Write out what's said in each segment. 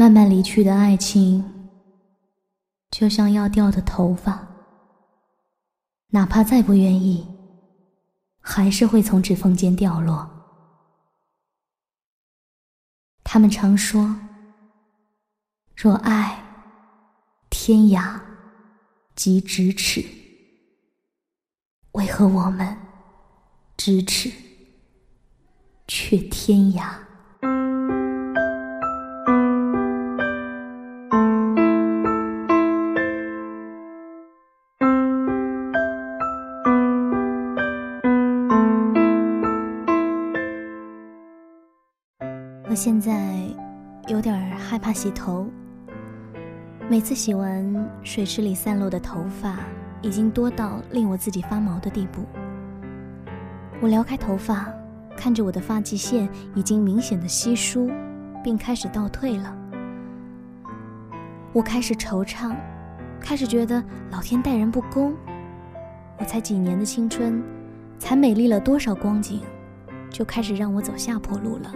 慢慢离去的爱情，就像要掉的头发，哪怕再不愿意，还是会从指缝间掉落。他们常说，若爱，天涯即咫尺。为何我们咫尺却天涯？现在有点害怕洗头，每次洗完，水池里散落的头发已经多到令我自己发毛的地步。我撩开头发，看着我的发际线已经明显的稀疏，并开始倒退了。我开始惆怅，开始觉得老天待人不公。我才几年的青春，才美丽了多少光景，就开始让我走下坡路了。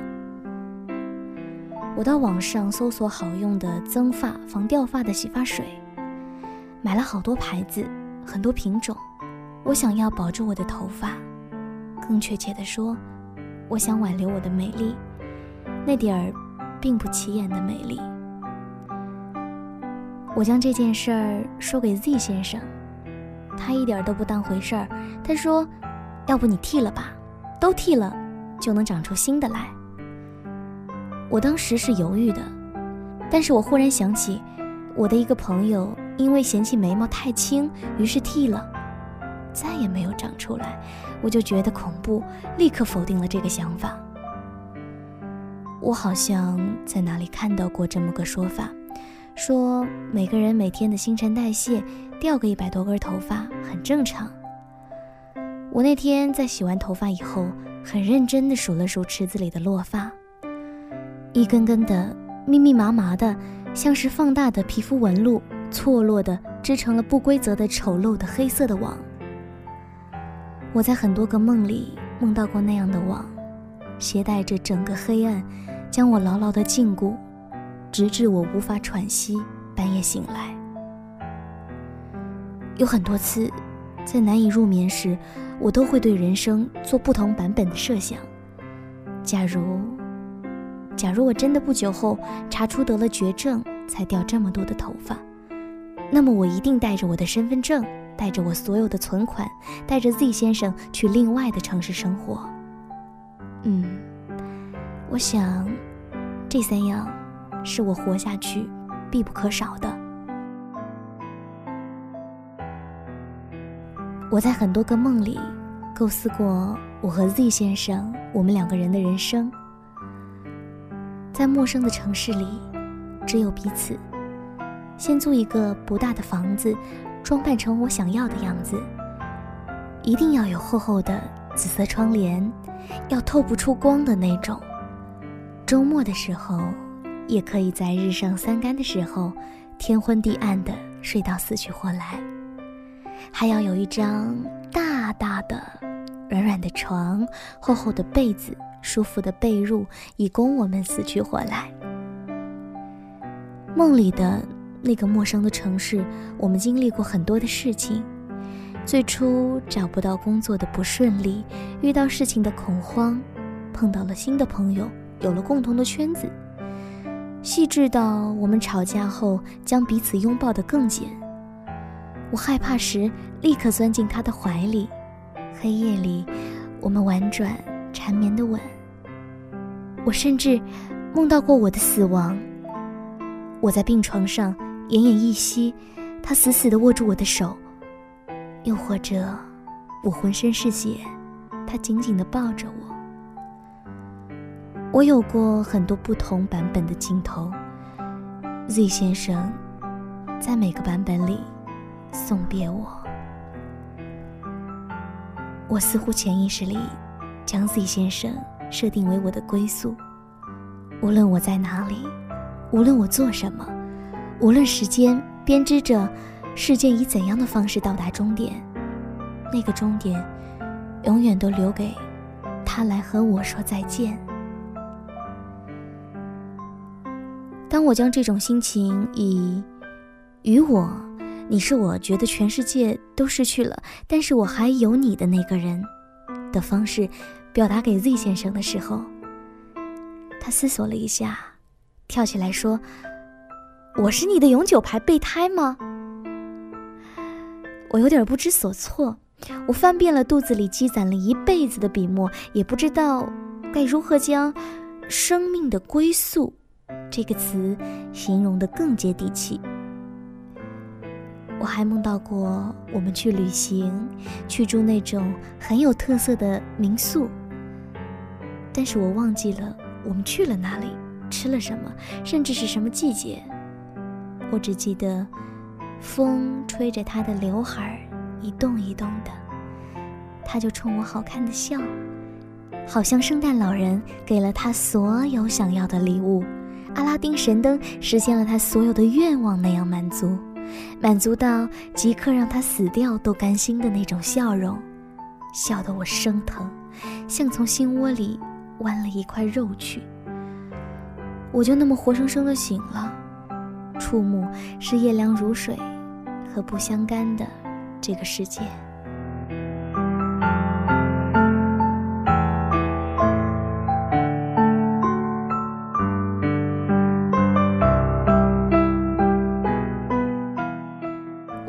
我到网上搜索好用的增发、防掉发的洗发水，买了好多牌子、很多品种。我想要保住我的头发，更确切的说，我想挽留我的美丽，那点儿并不起眼的美丽。我将这件事儿说给 Z 先生，他一点都不当回事儿。他说：“要不你剃了吧，都剃了，就能长出新的来。”我当时是犹豫的，但是我忽然想起，我的一个朋友因为嫌弃眉毛太轻，于是剃了，再也没有长出来，我就觉得恐怖，立刻否定了这个想法。我好像在哪里看到过这么个说法，说每个人每天的新陈代谢掉个一百多根头发很正常。我那天在洗完头发以后，很认真地数了数池子里的落发。一根根的、密密麻麻的，像是放大的皮肤纹路，错落的织成了不规则的、丑陋的黑色的网。我在很多个梦里梦到过那样的网，携带着整个黑暗，将我牢牢的禁锢，直至我无法喘息，半夜醒来。有很多次，在难以入眠时，我都会对人生做不同版本的设想。假如。假如我真的不久后查出得了绝症，才掉这么多的头发，那么我一定带着我的身份证，带着我所有的存款，带着 Z 先生去另外的城市生活。嗯，我想，这三样是我活下去必不可少的。我在很多个梦里构思过我和 Z 先生我们两个人的人生。在陌生的城市里，只有彼此。先租一个不大的房子，装扮成我想要的样子。一定要有厚厚的紫色窗帘，要透不出光的那种。周末的时候，也可以在日上三竿的时候，天昏地暗的睡到死去活来。还要有一张大大的、软软的床，厚厚的被子。舒服的被褥，以供我们死去活来。梦里的那个陌生的城市，我们经历过很多的事情。最初找不到工作的不顺利，遇到事情的恐慌，碰到了新的朋友，有了共同的圈子。细致到我们吵架后将彼此拥抱得更紧。我害怕时，立刻钻进他的怀里。黑夜里，我们婉转缠绵的吻。我甚至梦到过我的死亡。我在病床上奄奄一息，他死死地握住我的手；又或者，我浑身是血，他紧紧地抱着我。我有过很多不同版本的镜头，Z 先生在每个版本里送别我。我似乎潜意识里将 Z 先生。设定为我的归宿，无论我在哪里，无论我做什么，无论时间编织着事件以怎样的方式到达终点，那个终点永远都留给他来和我说再见。当我将这种心情以“与我，你是我觉得全世界都失去了，但是我还有你的那个人”的方式表达给 Z 先生的时候，他思索了一下，跳起来说：“我是你的永久牌备胎吗？”我有点不知所措，我翻遍了肚子里积攒了一辈子的笔墨，也不知道该如何将“生命的归宿”这个词形容的更接地气。我还梦到过我们去旅行，去住那种很有特色的民宿，但是我忘记了我们去了哪里，吃了什么，甚至是什么季节。我只记得。风吹着他的刘海一动一动的，他就冲我好看的笑，好像圣诞老人给了他所有想要的礼物，阿拉丁神灯实现了他所有的愿望那样满足，满足到即刻让他死掉都甘心的那种笑容，笑得我生疼，像从心窝里剜了一块肉去。我就那么活生生的醒了，触目是夜凉如水。和不相干的这个世界。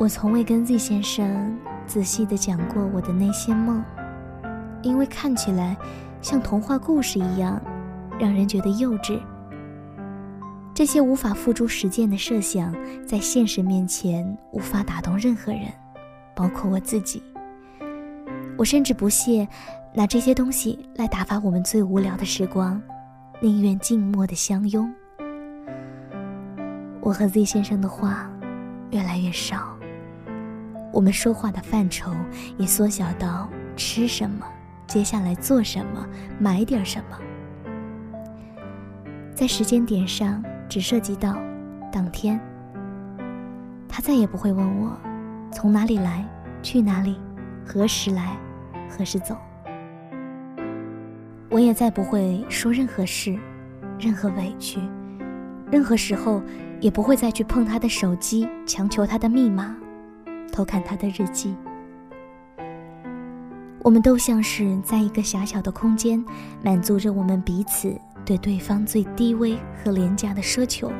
我从未跟 Z 先生仔细的讲过我的那些梦，因为看起来像童话故事一样，让人觉得幼稚。这些无法付诸实践的设想，在现实面前无法打动任何人，包括我自己。我甚至不屑拿这些东西来打发我们最无聊的时光，宁愿静默的相拥。我和 Z 先生的话越来越少，我们说话的范畴也缩小到吃什么，接下来做什么，买点什么。在时间点上。只涉及到当天，他再也不会问我从哪里来、去哪里、何时来、何时走。我也再不会说任何事、任何委屈，任何时候也不会再去碰他的手机，强求他的密码，偷看他的日记。我们都像是在一个狭小的空间，满足着我们彼此。对对方最低微和廉价的奢求，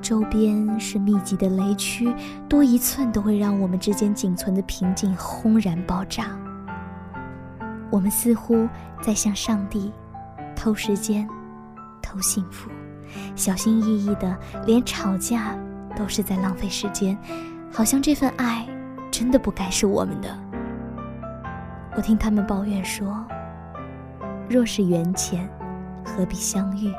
周边是密集的雷区，多一寸都会让我们之间仅存的平静轰然爆炸。我们似乎在向上帝偷时间、偷幸福，小心翼翼的，连吵架都是在浪费时间，好像这份爱真的不该是我们的。我听他们抱怨说，若是缘浅。何必相遇？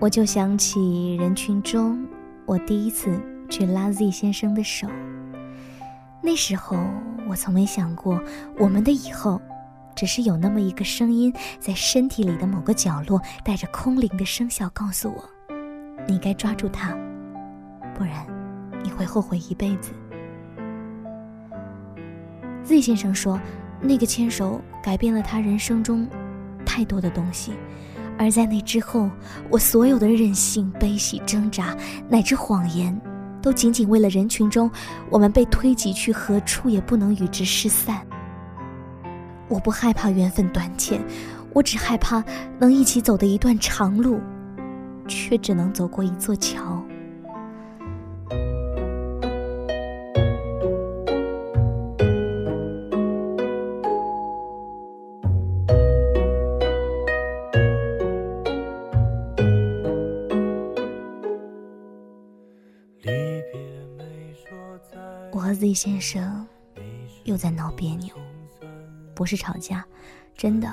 我就想起人群中，我第一次去拉 Z 先生的手。那时候，我从没想过，我们的以后，只是有那么一个声音，在身体里的某个角落，带着空灵的声效，告诉我：你该抓住它，不然，你会后悔一辈子。Z 先生说，那个牵手改变了他人生中太多的东西。而在那之后，我所有的任性、悲喜、挣扎，乃至谎言，都仅仅为了人群中我们被推挤去何处也不能与之失散。我不害怕缘分短浅，我只害怕能一起走的一段长路，却只能走过一座桥。Z 先生又在闹别扭，不是吵架，真的。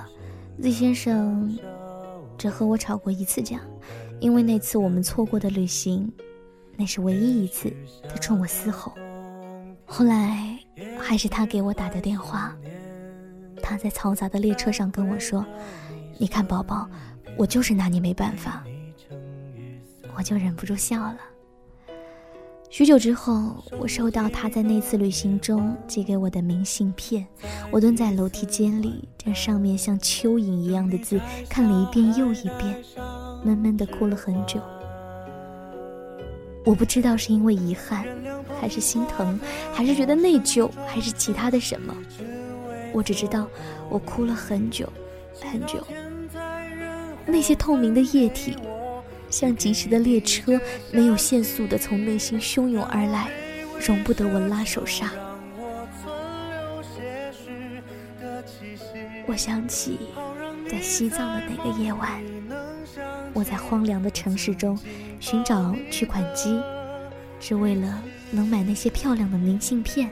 Z 先生只和我吵过一次架，因为那次我们错过的旅行，那是唯一一次他冲我嘶吼。后来还是他给我打的电话，他在嘈杂的列车上跟我说：“你看，宝宝，我就是拿你没办法。”我就忍不住笑了。许久之后，我收到他在那次旅行中寄给我的明信片。我蹲在楼梯间里，将上面像蚯蚓一样的字看了一遍又一遍，闷闷地哭了很久。我不知道是因为遗憾，还是心疼，还是觉得内疚，还是其他的什么。我只知道，我哭了很久，很久。那些透明的液体，像疾驰的列车，没有限速的从内心汹涌而来，容不得我拉手刹。我想起，在西藏的那个夜晚。我在荒凉的城市中寻找取款机，只为了能买那些漂亮的明信片。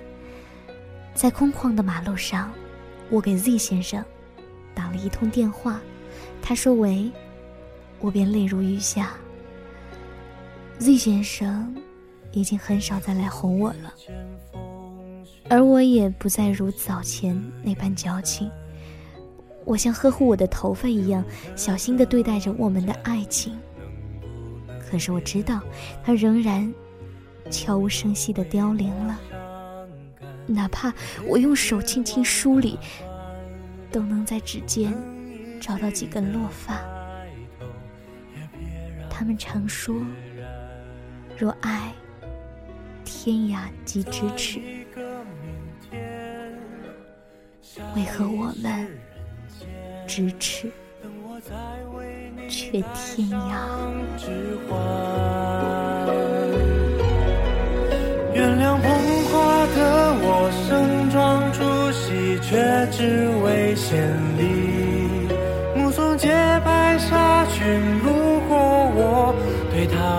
在空旷的马路上，我给 Z 先生打了一通电话，他说喂，我便泪如雨下。Z 先生已经很少再来哄我了，而我也不再如早前那般矫情。我像呵护我的头发一样小心地对待着我们的爱情，可是我知道，它仍然悄无声息地凋零了。哪怕我用手轻轻梳理，都能在指尖找到几根落发。他们常说，若爱，天涯即咫尺。为何我们？咫尺，却天涯。原谅捧花的我盛装出席，却只为献礼。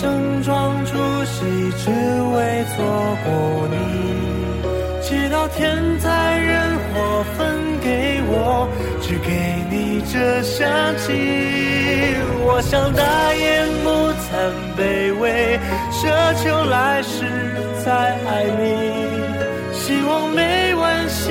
盛装出席，只为错过你。直到天灾人祸分给我，只给你这香气。我想大言不惭卑微，奢求来世再爱你。希望每晚星